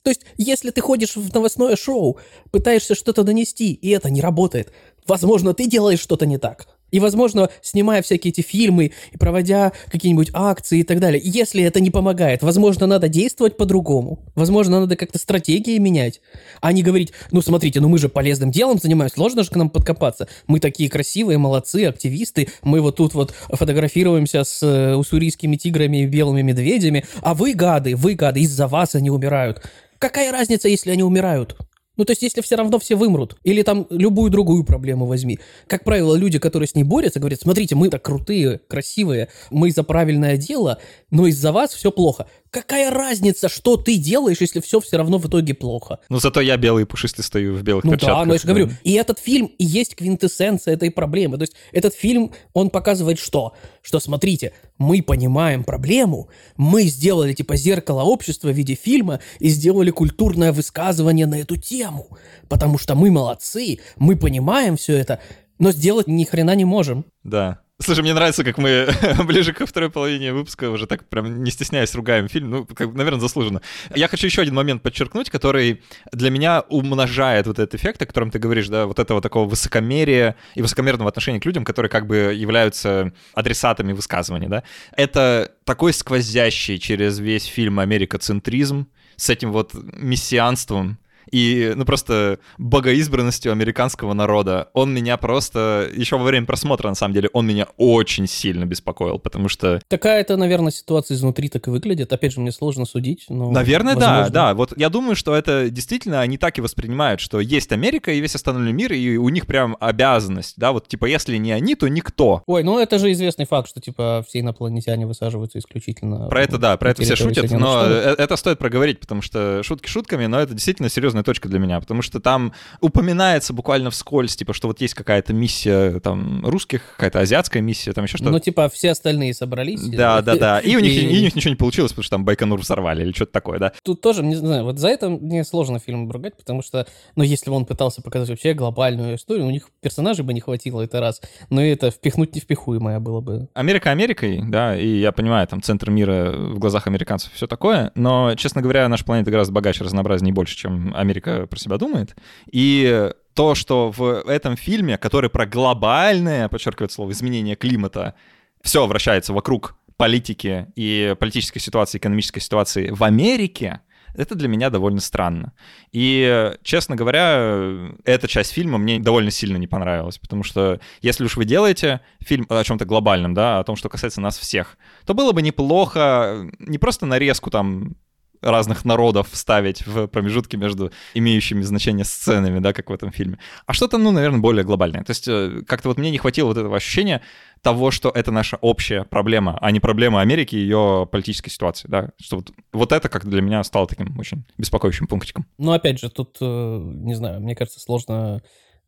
[SPEAKER 2] То есть, если ты ходишь в новостное шоу, пытаешься что-то донести, и это не работает, возможно, ты делаешь что-то не так. И, возможно, снимая всякие эти фильмы и проводя какие-нибудь акции и так далее, если это не помогает, возможно, надо действовать по-другому. Возможно, надо как-то стратегии менять, а не говорить, ну, смотрите, ну мы же полезным делом занимаемся, сложно же к нам подкопаться. Мы такие красивые, молодцы, активисты, мы вот тут вот фотографируемся с э, уссурийскими тиграми и белыми медведями, а вы, гады, вы, гады, из-за вас они умирают. Какая разница, если они умирают? Ну, то есть, если все равно все вымрут, или там любую другую проблему возьми. Как правило, люди, которые с ней борются, говорят, смотрите, мы так крутые, красивые, мы за правильное дело, но из-за вас все плохо. Какая разница, что ты делаешь, если все все равно в итоге плохо?
[SPEAKER 1] Ну, зато я белый и пушистый стою в белых
[SPEAKER 2] ну,
[SPEAKER 1] перчатках.
[SPEAKER 2] Да, но я же говорю, и этот фильм и есть квинтэссенция этой проблемы. То есть этот фильм, он показывает что? Что, смотрите, мы понимаем проблему, мы сделали типа зеркало общества в виде фильма и сделали культурное высказывание на эту тему. Потому что мы молодцы, мы понимаем все это, но сделать ни хрена не можем.
[SPEAKER 1] Да. Слушай, мне нравится, как мы ближе ко второй половине выпуска уже так прям не стесняясь ругаем фильм. Ну, как, наверное, заслуженно. Я хочу еще один момент подчеркнуть, который для меня умножает вот этот эффект, о котором ты говоришь, да, вот этого такого высокомерия и высокомерного отношения к людям, которые как бы являются адресатами высказываний, да. Это такой сквозящий через весь фильм америкоцентризм с этим вот мессианством, и, ну, просто богоизбранностью американского народа. Он меня просто, еще во время просмотра, на самом деле, он меня очень сильно беспокоил, потому что...
[SPEAKER 2] Такая это, наверное, ситуация изнутри так и выглядит. Опять же, мне сложно судить, но...
[SPEAKER 1] Наверное, возможно... да, да. Вот я думаю, что это действительно они так и воспринимают, что есть Америка и весь остальной мир, и у них прям обязанность, да, вот типа если не они, то никто.
[SPEAKER 2] Ой, ну это же известный факт, что типа все инопланетяне высаживаются исключительно...
[SPEAKER 1] Про это, да, про это все шутят, но э, это стоит проговорить, потому что шутки шутками, но это действительно серьезно серьезная точка для меня, потому что там упоминается буквально вскользь, типа, что вот есть какая-то миссия там русских, какая-то азиатская миссия, там еще что-то.
[SPEAKER 2] Ну, типа, все остальные собрались.
[SPEAKER 1] Да, да, да. И у них, и... у них ничего не получилось, потому что там Байконур взорвали или что-то такое, да.
[SPEAKER 2] Тут тоже, не знаю, вот за это мне сложно фильм ругать, потому что, ну, если бы он пытался показать вообще глобальную историю, у них персонажей бы не хватило, это раз. Но это впихнуть невпихуемое было бы.
[SPEAKER 1] Америка Америкой, да, и я понимаю, там центр мира в глазах американцев все такое, но, честно говоря, наша планета гораздо богаче, разнообразнее больше, чем Америка про себя думает. И то, что в этом фильме, который про глобальное, подчеркивает слово, изменение климата, все вращается вокруг политики и политической ситуации, экономической ситуации в Америке, это для меня довольно странно. И, честно говоря, эта часть фильма мне довольно сильно не понравилась, потому что если уж вы делаете фильм о чем-то глобальном, да, о том, что касается нас всех, то было бы неплохо не просто нарезку там разных народов ставить в промежутке между имеющими значение сценами, да, как в этом фильме, а что-то, ну, наверное, более глобальное. То есть э, как-то вот мне не хватило вот этого ощущения того, что это наша общая проблема, а не проблема Америки и ее политической ситуации, да, что вот, вот это как для меня стало таким очень беспокоящим пунктиком.
[SPEAKER 2] Ну, опять же, тут, э, не знаю, мне кажется, сложно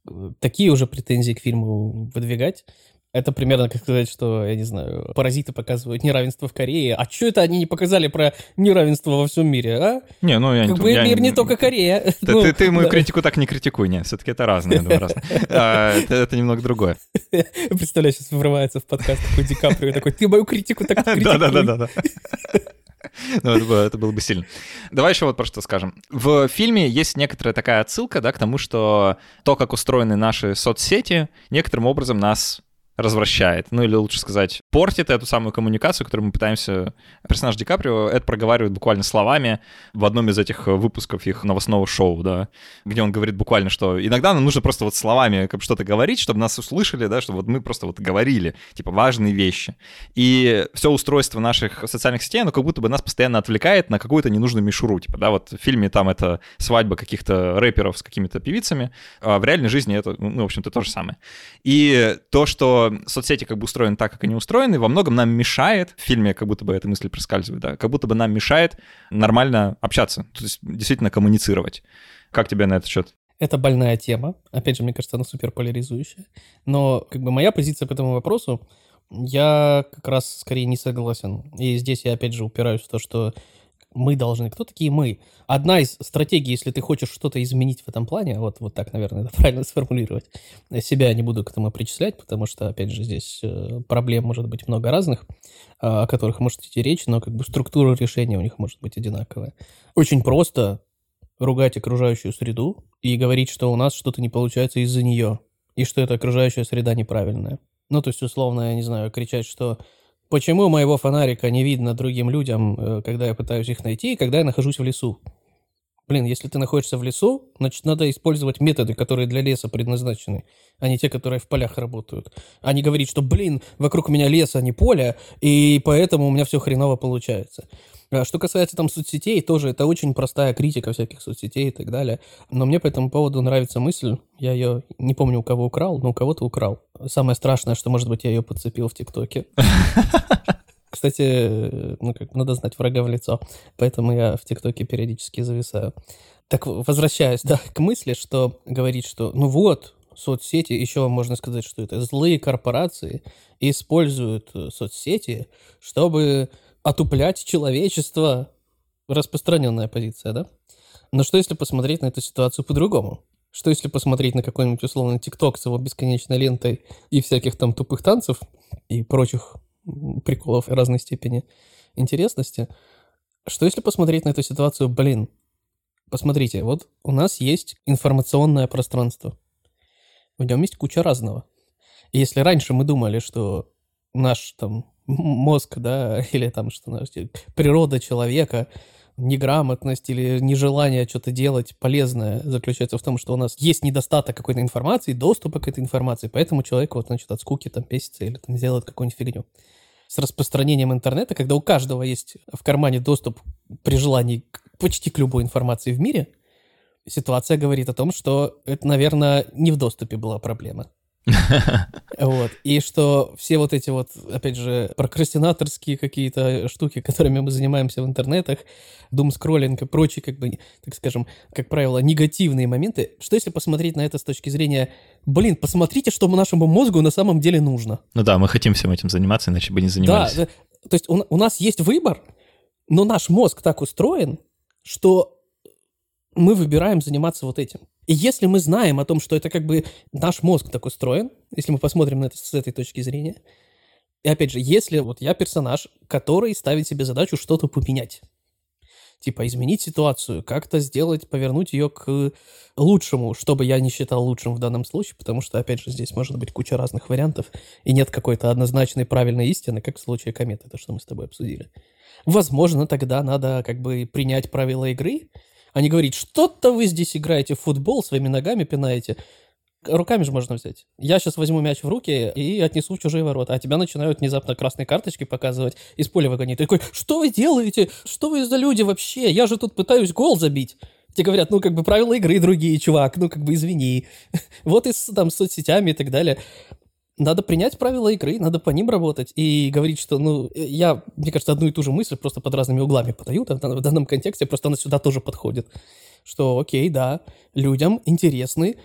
[SPEAKER 2] э, такие уже претензии к фильму выдвигать, это примерно как сказать, что, я не знаю, паразиты показывают неравенство в Корее. А что это они не показали про неравенство во всем мире, а?
[SPEAKER 1] Не, ну я
[SPEAKER 2] как
[SPEAKER 1] не...
[SPEAKER 2] бы
[SPEAKER 1] я,
[SPEAKER 2] мир не только Корея.
[SPEAKER 1] Ты, ну, ты, ты мою да. критику так не критикуй, нет, все-таки это разное, я думаю, разное. А, это, это немного другое.
[SPEAKER 2] Представляю, сейчас врывается в подкаст такой Ди Каприо, такой, ты мою критику так не критикуй.
[SPEAKER 1] Да-да-да. Ну, это было, это было бы сильно. Давай еще вот про что скажем. В фильме есть некоторая такая отсылка, да, к тому, что то, как устроены наши соцсети, некоторым образом нас развращает, ну или лучше сказать, портит эту самую коммуникацию, которую мы пытаемся... Персонаж Ди Каприо это проговаривает буквально словами в одном из этих выпусков их новостного шоу, да, где он говорит буквально, что иногда нам нужно просто вот словами как что-то говорить, чтобы нас услышали, да, чтобы вот мы просто вот говорили, типа, важные вещи. И все устройство наших социальных сетей, оно как будто бы нас постоянно отвлекает на какую-то ненужную мишуру, типа, да, вот в фильме там это свадьба каких-то рэперов с какими-то певицами, а в реальной жизни это, ну, в общем-то, то же самое. И то, что соцсети как бы устроены так, как они устроены, во многом нам мешает, в фильме как будто бы эта мысль проскальзывает, да, как будто бы нам мешает нормально общаться, то есть действительно коммуницировать. Как тебе на этот счет?
[SPEAKER 2] Это больная тема. Опять же, мне кажется, она супер поляризующая. Но как бы моя позиция по этому вопросу, я как раз скорее не согласен. И здесь я опять же упираюсь в то, что мы должны. Кто такие мы? Одна из стратегий, если ты хочешь что-то изменить в этом плане, вот, вот так, наверное, это правильно сформулировать, себя не буду к этому причислять, потому что, опять же, здесь э, проблем может быть много разных, а, о которых может идти речь, но как бы структура решения у них может быть одинаковая. Очень просто ругать окружающую среду и говорить, что у нас что-то не получается из-за нее, и что эта окружающая среда неправильная. Ну, то есть, условно, я не знаю, кричать, что Почему моего фонарика не видно другим людям, э, когда я пытаюсь их найти, и когда я нахожусь в лесу? Блин, если ты находишься в лесу, значит, надо использовать методы, которые для леса предназначены, а не те, которые в полях работают. А не говорить, что, блин, вокруг меня лес, а не поле, и поэтому у меня все хреново получается. А что касается там соцсетей, тоже это очень простая критика всяких соцсетей и так далее. Но мне по этому поводу нравится мысль, я ее не помню, у кого украл, но у кого-то украл. Самое страшное, что, может быть, я ее подцепил в ТикТоке. Кстати, ну как, надо знать врага в лицо, поэтому я в ТикТоке периодически зависаю. Так, возвращаясь, да, к мысли, что говорить, что, ну вот, соцсети, еще можно сказать, что это злые корпорации используют соцсети, чтобы отуплять человечество. Распространенная позиция, да? Но что если посмотреть на эту ситуацию по-другому? Что если посмотреть на какой-нибудь условно ТикТок с его бесконечной лентой и всяких там тупых танцев и прочих приколов разной степени интересности? Что если посмотреть на эту ситуацию, блин, посмотрите, вот у нас есть информационное пространство. В нем есть куча разного. И если раньше мы думали, что наш там мозг, да, или там что природа человека, неграмотность или нежелание что-то делать полезное заключается в том, что у нас есть недостаток какой-то информации, доступа к этой информации, поэтому человек вот, значит, от скуки там песится или там делает какую-нибудь фигню. С распространением интернета, когда у каждого есть в кармане доступ при желании почти к любой информации в мире, ситуация говорит о том, что это, наверное, не в доступе была проблема. Вот. И что все вот эти вот, опять же, прокрастинаторские какие-то штуки, которыми мы занимаемся в интернетах, дум-скроллинг и прочие, как бы, так скажем, как правило, негативные моменты, что если посмотреть на это с точки зрения, блин, посмотрите, что нашему мозгу на самом деле нужно.
[SPEAKER 1] Ну да, мы хотим всем этим заниматься, иначе бы не занимались. Да,
[SPEAKER 2] то есть у, у нас есть выбор, но наш мозг так устроен, что мы выбираем заниматься вот этим. И если мы знаем о том, что это как бы наш мозг так устроен, если мы посмотрим на это с этой точки зрения, и опять же, если вот я персонаж, который ставит себе задачу что-то поменять, типа изменить ситуацию, как-то сделать, повернуть ее к лучшему, что бы я не считал лучшим в данном случае, потому что, опять же, здесь может быть куча разных вариантов, и нет какой-то однозначной правильной истины, как в случае кометы, то, что мы с тобой обсудили. Возможно, тогда надо как бы принять правила игры, а не говорить, что-то вы здесь играете в футбол, своими ногами пинаете, Руками же можно взять. Я сейчас возьму мяч в руки и отнесу в чужие ворота, а тебя начинают внезапно красные карточки показывать, из поля выгонить. Ты такой, что вы делаете? Что вы за люди вообще? Я же тут пытаюсь гол забить. Тебе говорят, ну, как бы правила игры другие, чувак, ну, как бы извини. вот и с, там, соцсетями и так далее. Надо принять правила игры, надо по ним работать и говорить, что, ну, я, мне кажется, одну и ту же мысль просто под разными углами подаю, в данном контексте просто она сюда тоже подходит. Что, окей, да, людям интересны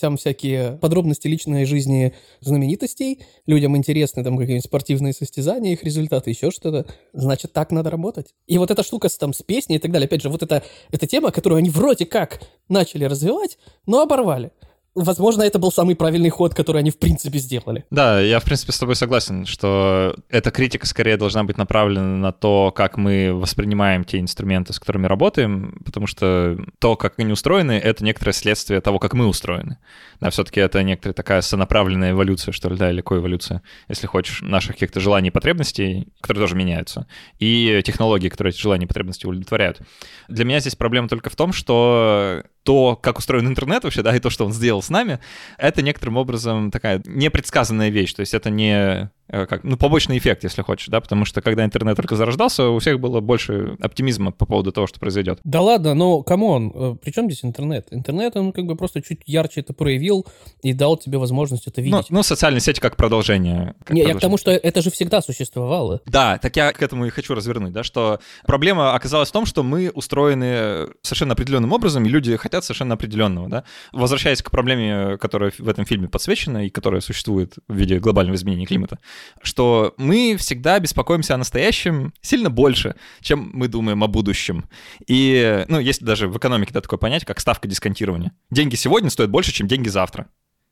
[SPEAKER 2] там всякие подробности личной жизни знаменитостей, людям интересны там какие-нибудь спортивные состязания, их результаты, еще что-то, значит, так надо работать. И вот эта штука с, там, с песней и так далее, опять же, вот это, эта тема, которую они вроде как начали развивать, но оборвали возможно, это был самый правильный ход, который они в принципе сделали.
[SPEAKER 1] Да, я в принципе с тобой согласен, что эта критика скорее должна быть направлена на то, как мы воспринимаем те инструменты, с которыми работаем, потому что то, как они устроены, это некоторое следствие того, как мы устроены. Да, все-таки это некоторая такая сонаправленная эволюция, что ли, да, или коэволюция, если хочешь, наших каких-то желаний и потребностей, которые тоже меняются, и технологии, которые эти желания и потребности удовлетворяют. Для меня здесь проблема только в том, что то, как устроен интернет вообще, да, и то, что он сделал с нами, это некоторым образом такая непредсказанная вещь. То есть это не как, ну, побочный эффект, если хочешь, да, потому что когда интернет только зарождался, у всех было больше оптимизма по поводу того, что произойдет.
[SPEAKER 2] Да ладно, но come on, э, при чем здесь интернет? Интернет, он как бы просто чуть ярче это проявил и дал тебе возможность это видеть.
[SPEAKER 1] Ну, ну социальные сети как продолжение. Как
[SPEAKER 2] Не,
[SPEAKER 1] продолжение.
[SPEAKER 2] я к тому, что это же всегда существовало.
[SPEAKER 1] Да, так я к этому и хочу развернуть, да, что проблема оказалась в том, что мы устроены совершенно определенным образом, и люди хотят совершенно определенного, да. Возвращаясь к проблеме, которая в этом фильме подсвечена и которая существует в виде глобального изменения климата, что мы всегда беспокоимся о настоящем сильно больше, чем мы думаем о будущем. И, ну, есть даже в экономике да, такое понятие, как ставка дисконтирования. Деньги сегодня стоят больше, чем деньги завтра.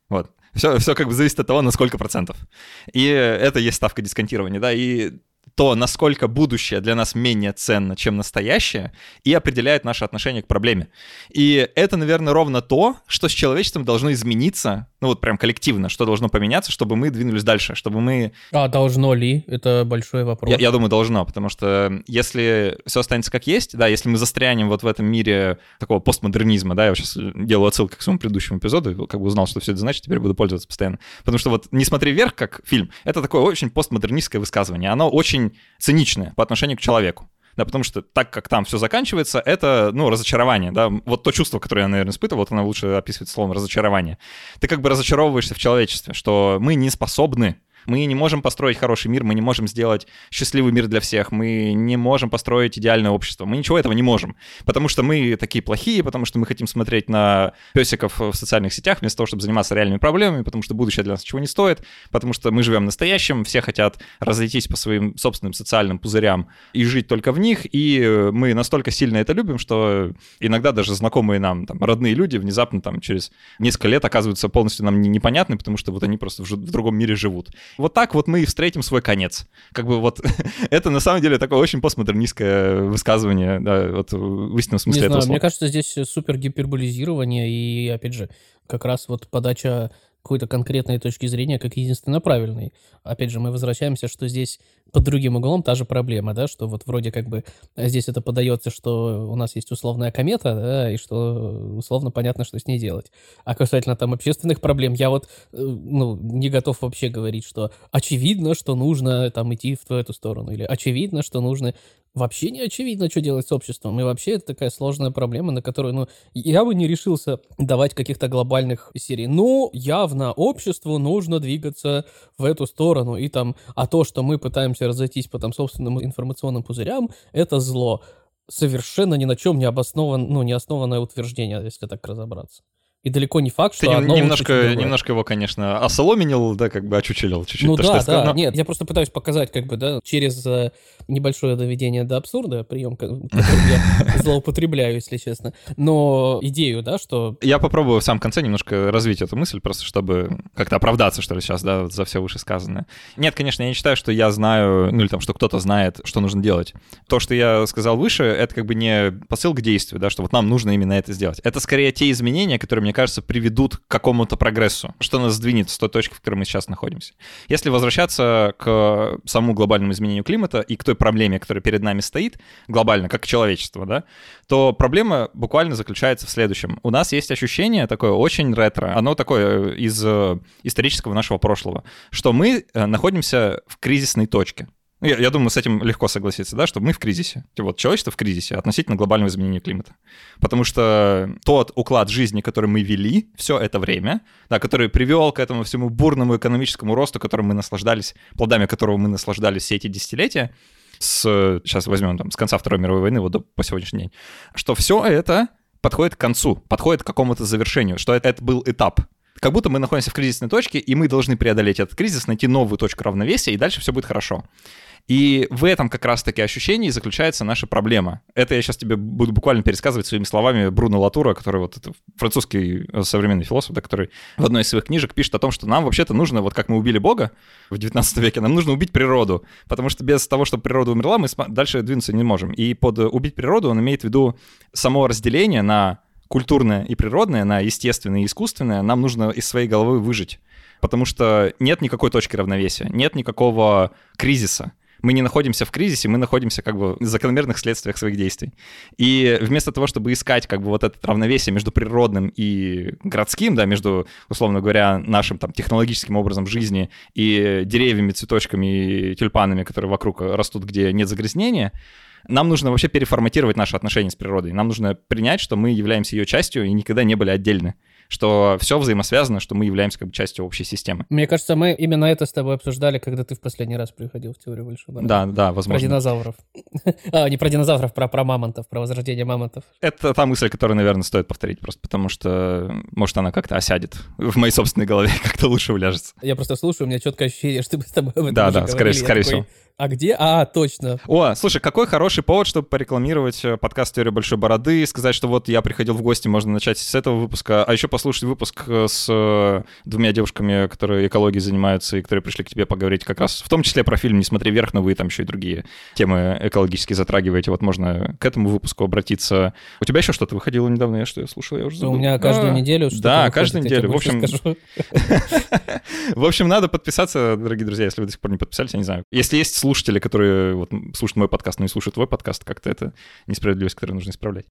[SPEAKER 1] Вот. Все, все как бы зависит от того, на сколько процентов. И это есть ставка дисконтирования, да, и то, насколько будущее для нас менее ценно, чем настоящее, и определяет наше отношение к проблеме. И это, наверное, ровно то, что с человечеством должно измениться, ну вот прям коллективно, что должно поменяться, чтобы мы двинулись дальше, чтобы мы...
[SPEAKER 2] А должно ли? Это большой вопрос.
[SPEAKER 1] Я, я думаю, должно, потому что если все останется как есть, да, если мы застрянем вот в этом мире такого постмодернизма, да, я сейчас делаю отсылку к своему предыдущему эпизоду, как бы узнал, что все это значит, теперь буду пользоваться постоянно. Потому что вот «Не смотри вверх» как фильм, это такое очень постмодернистское высказывание, оно очень очень циничное по отношению к человеку. Да, потому что так как там все заканчивается, это, ну, разочарование, да. Вот то чувство, которое я, наверное, испытывал, вот оно лучше описывает словом разочарование. Ты как бы разочаровываешься в человечестве, что мы не способны мы не можем построить хороший мир, мы не можем сделать счастливый мир для всех, мы не можем построить идеальное общество. Мы ничего этого не можем, потому что мы такие плохие, потому что мы хотим смотреть на песиков в социальных сетях вместо того, чтобы заниматься реальными проблемами, потому что будущее для нас ничего не стоит, потому что мы живем настоящим, все хотят разойтись по своим собственным социальным пузырям и жить только в них, и мы настолько сильно это любим, что иногда даже знакомые нам там, родные люди внезапно там через несколько лет оказываются полностью нам непонятны, потому что вот они просто в, другом мире живут. Вот так вот мы и встретим свой конец. Как бы вот это на самом деле такое очень постмодернистское высказывание, да, вот в истинном смысле
[SPEAKER 2] Не
[SPEAKER 1] этого
[SPEAKER 2] знаю,
[SPEAKER 1] слова.
[SPEAKER 2] Мне кажется, здесь супер гиперболизирование и, опять же, как раз вот подача какой-то конкретной точки зрения как единственно правильной. Опять же, мы возвращаемся, что здесь под другим углом та же проблема, да, что вот вроде как бы здесь это подается, что у нас есть условная комета, да, и что условно понятно, что с ней делать. А касательно там общественных проблем, я вот, э, ну, не готов вообще говорить, что очевидно, что нужно там идти в эту сторону, или очевидно, что нужно вообще не очевидно, что делать с обществом. И вообще это такая сложная проблема, на которую, ну, я бы не решился давать каких-то глобальных серий. Ну, явно обществу нужно двигаться в эту сторону. И там, а то, что мы пытаемся разойтись по там собственным информационным пузырям, это зло. Совершенно ни на чем не обоснован, ну, не основанное утверждение, если так разобраться. И далеко не факт, что
[SPEAKER 1] Ты
[SPEAKER 2] одно
[SPEAKER 1] немножко, немножко его, конечно, осоломенил, да, как бы очучелил чуть-чуть.
[SPEAKER 2] Ну
[SPEAKER 1] то,
[SPEAKER 2] да,
[SPEAKER 1] что
[SPEAKER 2] да,
[SPEAKER 1] но...
[SPEAKER 2] нет, я просто пытаюсь показать, как бы, да, через э, небольшое доведение до абсурда, прием, который я злоупотребляю, если честно, но идею, да, что...
[SPEAKER 1] Я попробую в самом конце немножко развить эту мысль, просто чтобы как-то оправдаться, что ли, сейчас, да, за все вышесказанное. Нет, конечно, я не считаю, что я знаю, ну или там, что кто-то знает, что нужно делать. То, что я сказал выше, это как бы не посыл к действию, да, что вот нам нужно именно это сделать. Это скорее те изменения, которые, мне кажется, приведут к какому-то прогрессу, что нас сдвинет с той точки, в которой мы сейчас находимся. Если возвращаться к самому глобальному изменению климата и к той проблеме, которая перед нами стоит, глобально, как человечество, да, то проблема буквально заключается в следующем. У нас есть ощущение такое очень ретро, оно такое из э, исторического нашего прошлого, что мы э, находимся в кризисной точке. Ну, я, я думаю, с этим легко согласиться, да, что мы в кризисе. Вот человечество в кризисе относительно глобального изменения климата. Потому что тот уклад жизни, который мы вели все это время, да, который привел к этому всему бурному экономическому росту, которым мы наслаждались, плодами которого мы наслаждались все эти десятилетия, с, сейчас возьмем там, с конца Второй мировой войны вот до, по сегодняшний день, что все это подходит к концу, подходит к какому-то завершению, что это, это был этап, как будто мы находимся в кризисной точке, и мы должны преодолеть этот кризис, найти новую точку равновесия, и дальше все будет хорошо. И в этом как раз-таки ощущении заключается наша проблема. Это я сейчас тебе буду буквально пересказывать своими словами Бруно Латура, который вот это французский э, современный философ, да, который в одной из своих книжек пишет о том, что нам вообще-то нужно, вот как мы убили Бога в 19 веке, нам нужно убить природу, потому что без того, чтобы природа умерла, мы дальше двинуться не можем. И под убить природу он имеет в виду само разделение на культурное и природное, на естественное и искусственное, нам нужно из своей головы выжить. Потому что нет никакой точки равновесия, нет никакого кризиса мы не находимся в кризисе, мы находимся как бы в закономерных следствиях своих действий. И вместо того, чтобы искать как бы вот это равновесие между природным и городским, да, между, условно говоря, нашим там технологическим образом жизни и деревьями, цветочками и тюльпанами, которые вокруг растут, где нет загрязнения, нам нужно вообще переформатировать наши отношения с природой. Нам нужно принять, что мы являемся ее частью и никогда не были отдельны что все взаимосвязано, что мы являемся как бы частью общей системы.
[SPEAKER 2] Мне кажется, мы именно это с тобой обсуждали, когда ты в последний раз приходил в теорию большого
[SPEAKER 1] Да, да, возможно.
[SPEAKER 2] Про динозавров. а, не про динозавров, про, про мамонтов, про возрождение мамонтов.
[SPEAKER 1] Это та мысль, которую, наверное, стоит повторить просто потому, что, может, она как-то осядет в моей собственной голове, как-то лучше уляжется.
[SPEAKER 2] Я просто слушаю, у меня четкое ощущение, что мы с тобой об этом
[SPEAKER 1] Да, да, скорее, скорее всего.
[SPEAKER 2] А где? А, точно.
[SPEAKER 1] О, слушай, какой хороший повод, чтобы порекламировать э, подкаст «Теория большой бороды», сказать, что вот я приходил в гости, можно начать с этого выпуска, а еще послушать выпуск э, с э, двумя девушками, которые экологией занимаются и которые пришли к тебе поговорить как раз, в том числе про фильм «Не смотри вверх», но вы там еще и другие темы экологически затрагиваете. Вот можно к этому выпуску обратиться. У тебя еще что-то выходило недавно? Я что, я слушал, я уже забыл.
[SPEAKER 2] У меня каждую а, неделю что-то
[SPEAKER 1] Да, каждую неделю. В общем, в общем, надо подписаться, дорогие друзья, если вы до сих пор не подписались, я не знаю. Если есть слушатели, которые вот, слушают мой подкаст, но не слушают твой подкаст, как-то это несправедливость, которую нужно исправлять.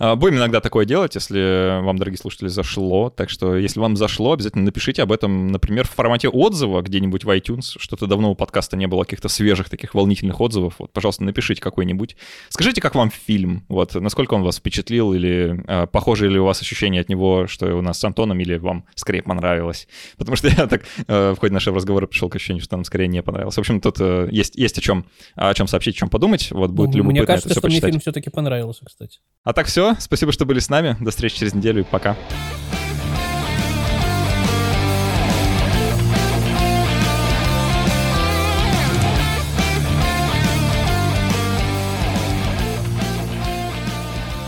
[SPEAKER 1] А, будем иногда такое делать, если вам, дорогие слушатели, зашло. Так что, если вам зашло, обязательно напишите об этом, например, в формате отзыва где-нибудь в iTunes. Что-то давно у подкаста не было каких-то свежих таких волнительных отзывов. Вот, пожалуйста, напишите какой-нибудь. Скажите, как вам фильм? Вот, насколько он вас впечатлил или э, похожи ли у вас ощущения от него, что у нас с Антоном, или вам скорее понравилось? Потому что я так э, в ходе нашего разговора пришел к ощущению, что нам скорее не понравилось. В общем, тут э, есть, есть о чем, о чем сообщить, о чем подумать. Вот будет любопытно
[SPEAKER 2] Мне кажется,
[SPEAKER 1] это все
[SPEAKER 2] что
[SPEAKER 1] почитать.
[SPEAKER 2] мне фильм все-таки понравился, кстати.
[SPEAKER 1] А так все. Спасибо, что были с нами. До встречи через неделю и пока.